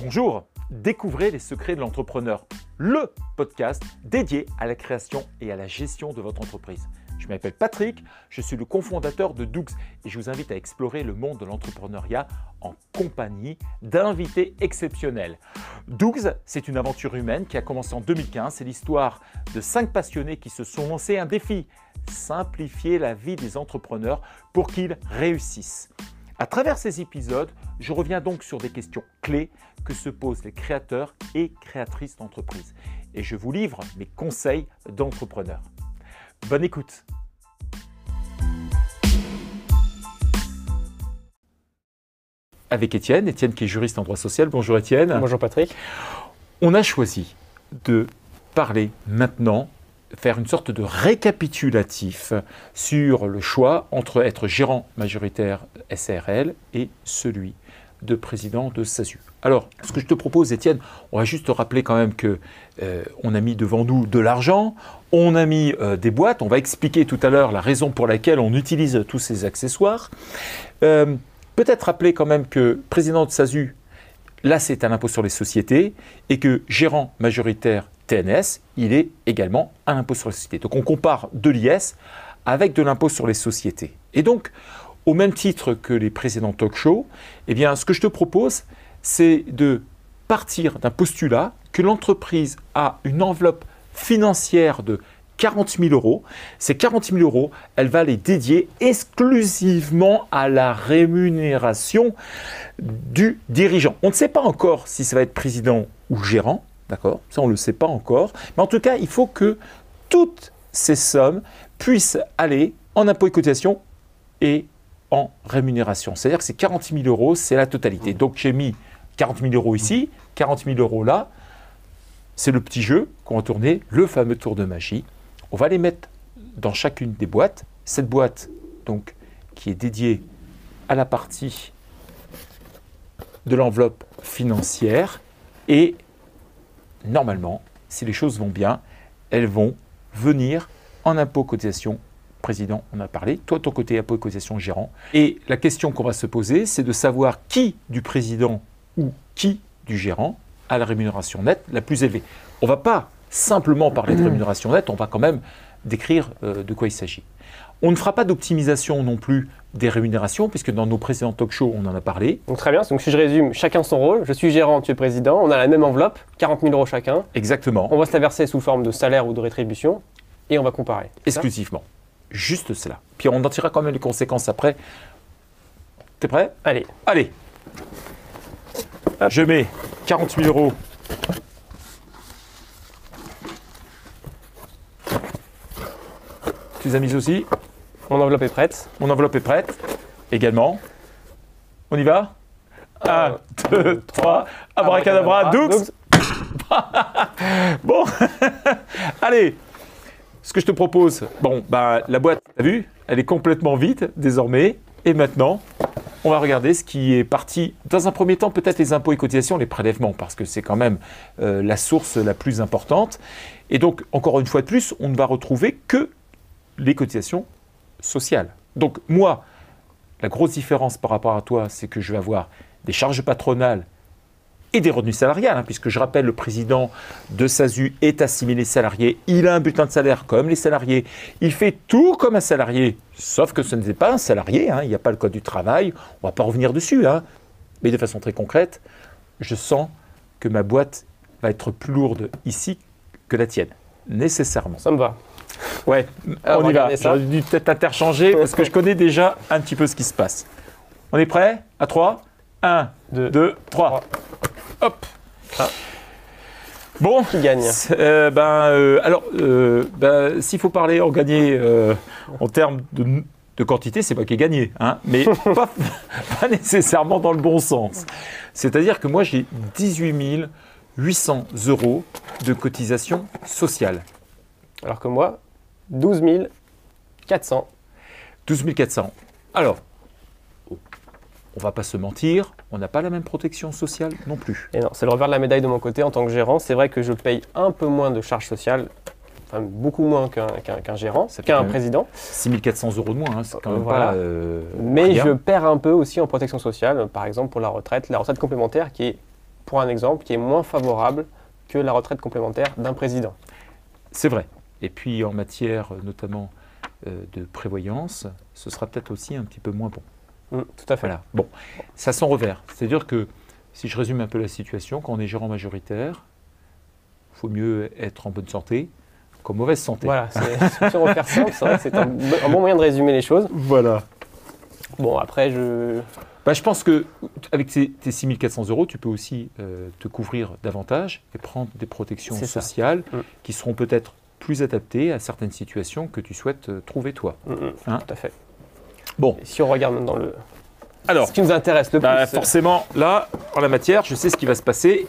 Bonjour, découvrez les secrets de l'entrepreneur, le podcast dédié à la création et à la gestion de votre entreprise. Je m'appelle Patrick, je suis le cofondateur de Doux et je vous invite à explorer le monde de l'entrepreneuriat en compagnie d'invités exceptionnels. Doux, c'est une aventure humaine qui a commencé en 2015. C'est l'histoire de cinq passionnés qui se sont lancés un défi simplifier la vie des entrepreneurs pour qu'ils réussissent. À travers ces épisodes, je reviens donc sur des questions clés que se posent les créateurs et créatrices d'entreprises. Et je vous livre mes conseils d'entrepreneurs. Bonne écoute Avec Étienne, Étienne qui est juriste en droit social. Bonjour Étienne. Bonjour Patrick. On a choisi de parler maintenant faire une sorte de récapitulatif sur le choix entre être gérant majoritaire SARL et celui de président de SASU. Alors, ce que je te propose, Étienne, on va juste rappeler quand même que euh, on a mis devant nous de l'argent, on a mis euh, des boîtes. On va expliquer tout à l'heure la raison pour laquelle on utilise tous ces accessoires. Euh, peut-être rappeler quand même que président de SASU, là c'est un impôt sur les sociétés, et que gérant majoritaire TNS, il est également un impôt sur les sociétés. Donc on compare de l'IS avec de l'impôt sur les sociétés. Et donc, au même titre que les précédents talk shows, eh bien, ce que je te propose, c'est de partir d'un postulat que l'entreprise a une enveloppe financière de 40 000 euros. Ces 40 000 euros, elle va les dédier exclusivement à la rémunération du dirigeant. On ne sait pas encore si ça va être président ou gérant, D'accord? Ça, on ne le sait pas encore. Mais en tout cas, il faut que toutes ces sommes puissent aller en impôt et cotisation et en rémunération. C'est-à-dire que ces 40 000 euros, c'est la totalité. Donc j'ai mis 40 000 euros ici, 40 000 euros là. C'est le petit jeu qu'on va tourner, le fameux tour de magie. On va les mettre dans chacune des boîtes. Cette boîte, donc, qui est dédiée à la partie de l'enveloppe financière et normalement, si les choses vont bien, elles vont venir en impôt cotisation président, on a parlé, toi ton côté impôt cotisation gérant. Et la question qu'on va se poser, c'est de savoir qui du président ou qui du gérant a la rémunération nette la plus élevée. On ne va pas simplement parler de rémunération nette, on va quand même décrire euh, de quoi il s'agit. On ne fera pas d'optimisation non plus des rémunérations, puisque dans nos précédents talk shows, on en a parlé. Donc très bien, donc si je résume, chacun son rôle, je suis gérant, tu es président, on a la même enveloppe, 40 000 euros chacun. Exactement. On va se la verser sous forme de salaire ou de rétribution, et on va comparer. Exclusivement. Juste cela. Puis on en tirera quand même les conséquences après. T'es prêt? Allez. Allez. Je mets 40 000 euros Tu les as mises aussi Mon enveloppe est prête. Mon enveloppe est prête également. On y va? 1, 2, 3, abracadabra, doux Bon, allez, ce que je te propose, bon, bah, la boîte, tu as vu, elle est complètement vide désormais. Et maintenant, on va regarder ce qui est parti. Dans un premier temps, peut-être les impôts et cotisations, les prélèvements, parce que c'est quand même euh, la source la plus importante. Et donc, encore une fois de plus, on ne va retrouver que les cotisations sociales. Donc moi, la grosse différence par rapport à toi, c'est que je vais avoir des charges patronales et des revenus salariales, hein, puisque je rappelle, le président de SASU est assimilé salarié, il a un bulletin de salaire comme les salariés, il fait tout comme un salarié, sauf que ce n'est pas un salarié, hein, il n'y a pas le code du travail, on ne va pas revenir dessus, hein. mais de façon très concrète, je sens que ma boîte va être plus lourde ici que la tienne, nécessairement. Ça me va. Ouais, Alors, on y va. J'aurais dû peut-être interchanger parce que je connais déjà un petit peu ce qui se passe. On est prêt? À 3 1, Deux. 2, 3. Hop Ah. Bon, Qui gagne? Euh, ben, euh, alors, euh, ben, s'il faut parler en euh, en termes de, de quantité, c'est pas qui ai gagné, hein, mais pas, pas nécessairement dans le bon sens. C'est-à-dire que moi, j'ai 18 800 euros de cotisation sociale. Alors que moi, 12 400. 12 400. Alors, on va pas se mentir, on n'a pas la même protection sociale non plus. Et non, c'est le revers de la médaille de mon côté en tant que gérant. C'est vrai que je paye un peu moins de charges sociales, enfin beaucoup moins qu'un gérant, qu'un président. 6 400 euros de moins, hein, c'est quand même Voilà. pas. euh, Mais rien. je perds un peu aussi en protection sociale, par exemple pour la retraite, la retraite complémentaire qui est pour un exemple, qui est moins favorable que la retraite complémentaire d'un président. C'est vrai. Et puis en matière euh, notamment euh, de prévoyance, ce sera peut-être aussi un petit peu moins bon. Mm, tout à fait. Voilà. Bon, ça s'en revers. C'est-à-dire que si je résume un peu la situation, quand on est gérant majoritaire, il faut mieux être en bonne santé qu'en mauvaise santé. Voilà, c'est sur refaire simple, c'est vrai que c'est un, bo- un bon moyen de résumer les choses. Voilà. Bon, après, je. Bah, je pense que avec tes, tes 6400 euros, tu peux aussi euh, te couvrir davantage et prendre des protections sociales Mm. qui seront peut-être plus adaptées à certaines situations que tu souhaites euh, trouver toi. Mm, mm, Hein tout à fait. Bon, Et si on regarde maintenant le. alors, Ce qui nous intéresse le bah, plus. forcément, là, en la matière, je sais ce qui va se passer.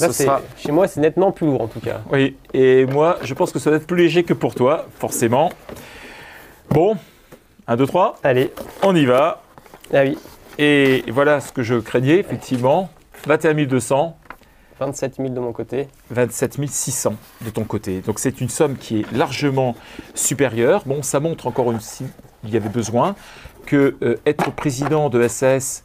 Là, sera- Chez moi, c'est nettement plus lourd en tout cas. Oui, et moi, je pense que ça va être plus léger que pour toi, forcément. Bon, 1, 2, 3, Allez, on y va. ah oui, Et voilà ce que je craignais, effectivement. 21 200, 27 000 de mon côté. 27 600 de ton côté. Donc c'est une somme qui est largement supérieure. Bon, ça montre encore une si il y avait besoin que euh, être président de SAS,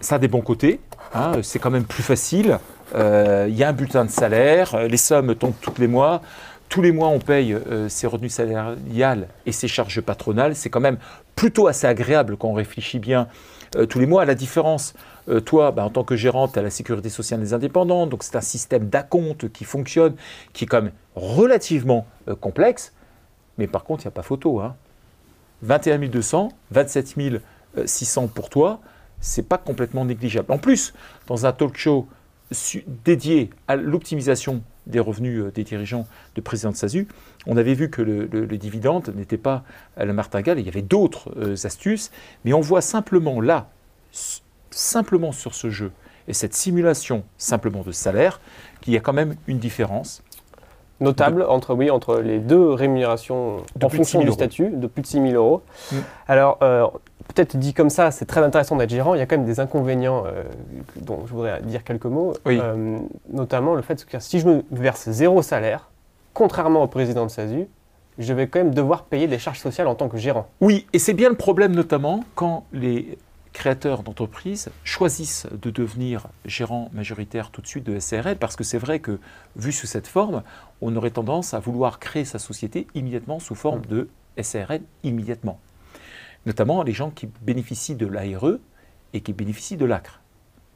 ça a des bons côtés. hein, c'est quand même plus facile. Euh, Il y a un bulletin de salaire, euh, les sommes tombent tous les mois. Tous les mois, on paye euh, ses revenus salariales et ses charges patronales. C'est quand même plutôt assez agréable quand on réfléchit bien euh, tous les mois. La différence, euh, toi, bah, en tant que gérante, tu as la sécurité sociale des indépendants. Donc, c'est un système d'acompte qui fonctionne, qui est quand même relativement complexe. Mais par contre, il n'y a pas photo. Hein. 21 200, 27 600 pour toi, c'est pas complètement négligeable. En plus, dans un talk show dédié à l'optimisation des revenus euh, des dirigeants de président de SASU, on avait vu que le, le- le dividende n'était pas à la martingale, il y avait d'autres euh, astuces, mais on voit simplement là, simplement sur ce jeu, et cette simulation simplement de salaire, qu'il y a quand même une différence. Notable entre, oui, entre les deux rémunérations De en plus de fonction 6 000 du euros. statut, de plus de 6 000 euros. Mm. Alors, euh, peut-être dit comme ça, c'est très intéressant d'être gérant. Il y a quand même des inconvénients euh, dont je voudrais dire quelques mots. Oui. Euh, notamment le fait que si je me verse zéro salaire, contrairement au président de SASU, je vais quand même devoir payer des charges sociales en tant que gérant. Oui, et c'est bien le problème notamment quand les créateurs d'entreprises choisissent de devenir gérant majoritaire tout de suite de SRL, parce que c'est vrai que, vu sous cette forme, on aurait tendance à vouloir créer sa société immédiatement sous forme de SRL immédiatement. Notamment les gens qui bénéficient de l'ARE et qui bénéficient de l'ACRE.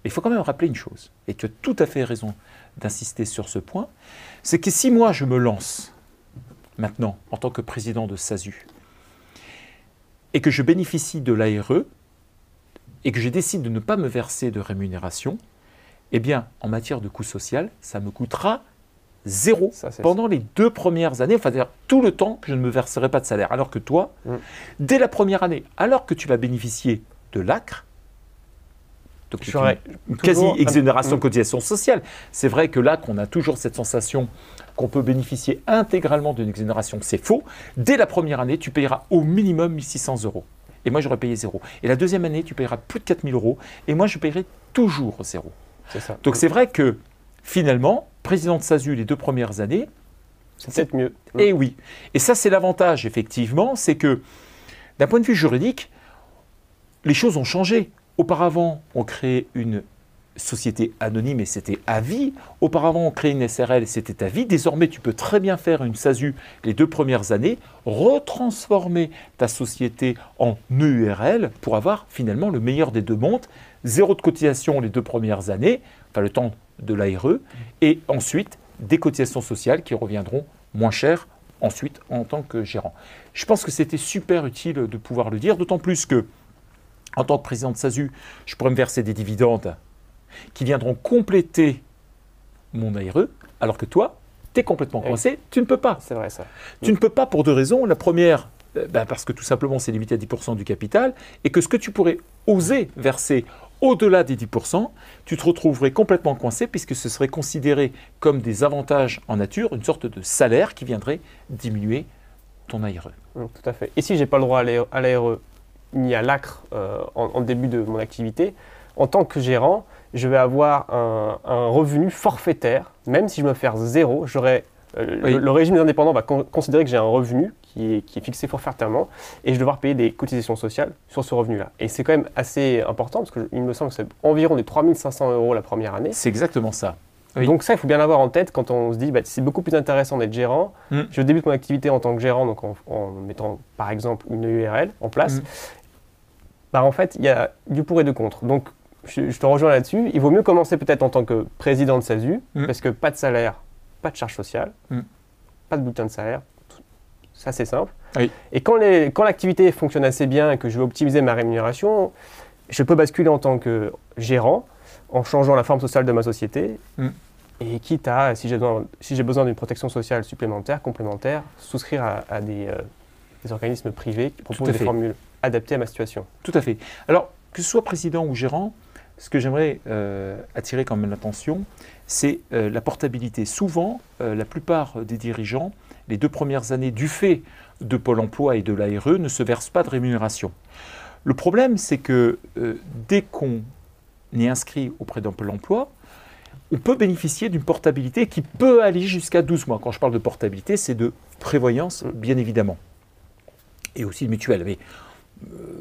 Il faut quand même rappeler une chose, et tu as tout à fait raison d'insister sur ce point, c'est que si moi je me lance maintenant en tant que président de SASU, et que je bénéficie de l'ARE et que je décide de ne pas me verser de rémunération, eh bien, en matière de coût social, ça me coûtera zéro Ça, pendant les deux premières années, enfin, c'est-à-dire tout le temps que je ne me verserai pas de salaire. Alors que toi, Mm. dès la première année, alors que tu vas bénéficier de l'ACRE, donc une toujours un- quasi-exonération de Mm. cotisation sociale. C'est vrai que là, qu'on a toujours cette sensation qu'on peut bénéficier intégralement d'une exonération, c'est faux. Dès la première année, tu payeras au minimum 1600 euros. Et moi, j'aurais payé zéro. Et la deuxième année, tu payeras plus de 4000 euros. Et moi, je payerai toujours zéro. C'est ça. Donc, c'est vrai que finalement, président de SASU les deux premières années, C'est mieux. et oui. Et ça, c'est l'avantage, effectivement, c'est que d'un point de vue juridique, les choses ont changé. Auparavant, on créait une société anonyme et c'était à vie. Auparavant, on créait une SRL et c'était à vie. Désormais, tu peux très bien faire une SASU les deux premières années, retransformer ta société en EURL pour avoir finalement le meilleur des deux mondes. Zéro de cotisation les deux premières années, enfin le temps de l'ARE, et ensuite des cotisations sociales qui reviendront moins chères ensuite en tant que gérant. Je pense que c'était super utile de pouvoir le dire, d'autant plus que en tant que président de SASU, je pourrais me verser des dividendes qui viendront compléter mon ARE, alors que toi, tu es complètement Oui. coincé, tu ne peux pas. C'est vrai ça. Tu ne peux pas pour deux raisons. La première, euh, ben, parce que tout simplement c'est limité à 10% du capital, et que ce que tu pourrais oser verser au-delà des 10%, tu te retrouverais complètement coincé puisque ce serait considéré comme des avantages en nature, une sorte de salaire qui viendrait diminuer ton ARE. Tout à fait. Et si j'ai pas le droit à l'ARE- ni à l'ACRE euh, en, début de mon activité, en tant que gérant, je vais avoir un, revenu forfaitaire. Même si je me fais zéro, j'aurai Euh, Oui. le, le régime des indépendants va con- considérer que j'ai un revenu qui est, qui est fixé forfaitairement et je vais devoir payer des cotisations sociales sur ce revenu-là. Et c'est quand même assez important parce qu'il me semble que c'est environ des 3500 euros la première année. C'est exactement ça. Oui. Donc ça, il faut bien l'avoir en tête quand on se dit bah, c'est beaucoup plus intéressant d'être gérant. Mm. Je débute mon activité en tant que gérant, donc en, en mettant par exemple une URL en place. Mm. Bah, en fait, il y a du pour et du contre. Donc je, je te rejoins là-dessus. Il vaut mieux commencer peut-être en tant que président de SASU, Mm. parce que pas de salaire, pas de charge sociale, Mm. pas de bulletin de salaire. Ça, c'est simple. Oui. Et quand les- quand l'activité fonctionne assez bien et que je veux optimiser ma rémunération, je peux basculer en tant que gérant en changeant la forme sociale de ma société. Mm. Et quitte à, si j'ai besoin, si besoin d'une protection sociale supplémentaire, complémentaire, souscrire à, à des, euh, des organismes privés qui proposent des formules adaptées à ma situation. Tout à fait. Alors, que ce soit président ou gérant, ce que j'aimerais euh, attirer quand même l'attention, c'est euh, la portabilité. Souvent, euh, la plupart des dirigeants, les deux premières années, du fait de Pôle emploi et de l'ARE, ne se versent pas de rémunération. Le problème, c'est que euh, dès qu'on est inscrit auprès d'un Pôle emploi, on peut bénéficier d'une portabilité qui peut aller jusqu'à 12 mois. Quand je parle de portabilité, c'est de prévoyance, bien évidemment. Et aussi de mutuelle. Mais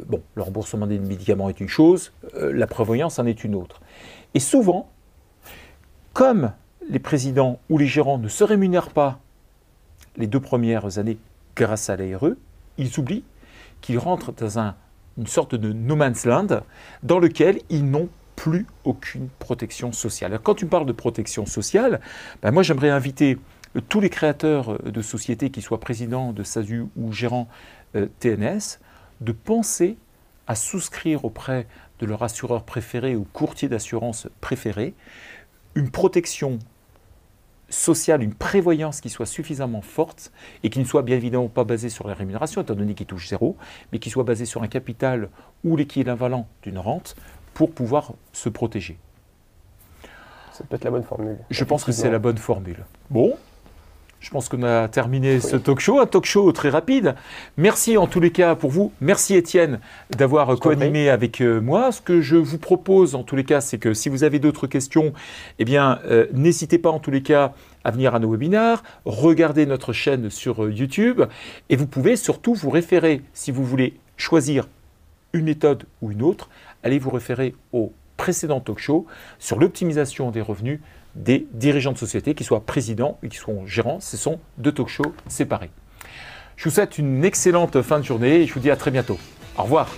bon, le remboursement des médicaments est une chose, la prévoyance en est une autre. Et souvent, comme les présidents ou les gérants ne se rémunèrent pas les deux premières années grâce à l'ARE, ils oublient qu'ils rentrent dans un- une sorte de no man's land dans lequel ils n'ont plus aucune protection sociale. Alors, quand tu parles de protection sociale, ben moi j'aimerais inviter euh, tous les créateurs euh, de sociétés, qui soient présidents de SASU ou gérants euh, TNS, de penser à souscrire auprès de leur assureur préféré ou courtier d'assurance préféré une protection sociale, une prévoyance qui soit suffisamment forte et qui ne soit bien évidemment pas basée sur la rémunération, étant donné qu'il touche zéro, mais qui soit basée sur un capital ou l'équivalent d'une rente pour pouvoir se protéger. Ça peut être la bonne formule. Je pense que c'est la bonne formule. Bon, je pense qu'on a terminé ce talk show, un talk show très rapide. Merci en tous les cas pour vous. Merci Étienne d'avoir co-animé avec euh, moi. Ce que je vous propose en tous les cas, c'est que si vous avez d'autres questions, eh bien, euh, n'hésitez pas en tous les cas à venir à nos webinaires, regardez notre chaîne sur euh, YouTube et vous pouvez surtout vous référer, si vous voulez choisir une méthode ou une autre, allez vous référer au précédent talk show sur l'optimisation des revenus des dirigeants de société, qu'ils soient présidents ou qu'ils soient gérants. Ce sont deux talk shows séparés. Je vous souhaite une excellente fin de journée et je vous dis à très bientôt. Au revoir.